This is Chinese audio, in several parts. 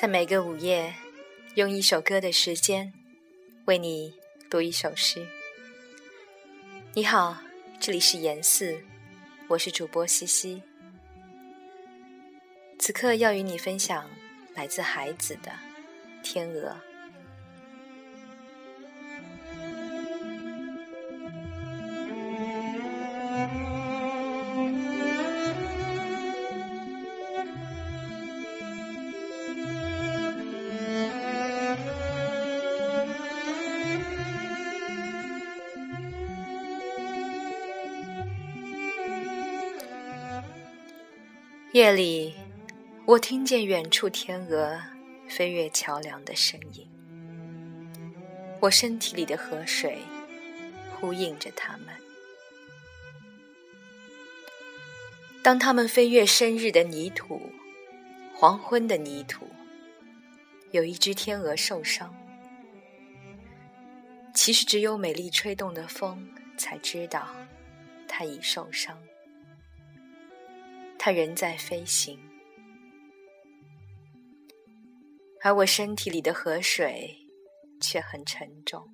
在每个午夜，用一首歌的时间，为你读一首诗。你好，这里是严四，我是主播西西。此刻要与你分享来自孩子的《天鹅》。夜里，我听见远处天鹅飞越桥梁的声音，我身体里的河水呼应着它们。当它们飞越生日的泥土、黄昏的泥土，有一只天鹅受伤。其实，只有美丽吹动的风才知道，它已受伤。它仍在飞行，而我身体里的河水却很沉重，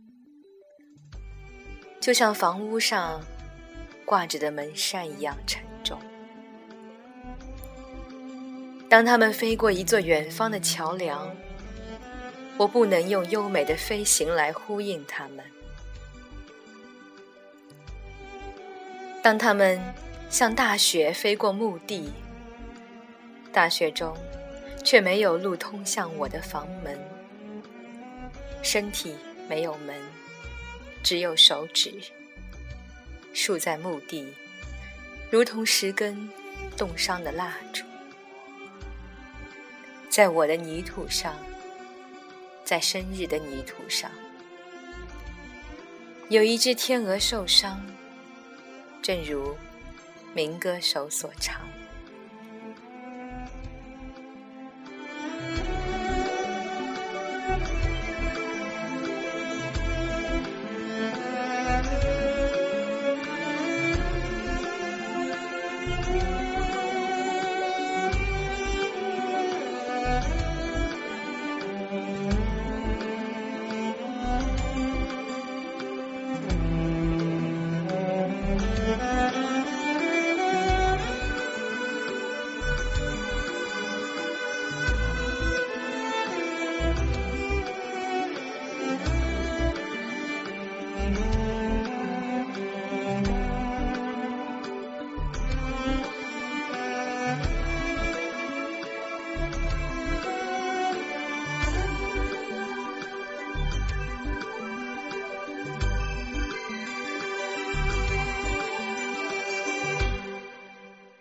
就像房屋上挂着的门扇一样沉重。当它们飞过一座远方的桥梁，我不能用优美的飞行来呼应它们。当它们。像大雪飞过墓地，大雪中却没有路通向我的房门。身体没有门，只有手指竖在墓地，如同十根冻伤的蜡烛。在我的泥土上，在生日的泥土上，有一只天鹅受伤，正如。民歌手所唱。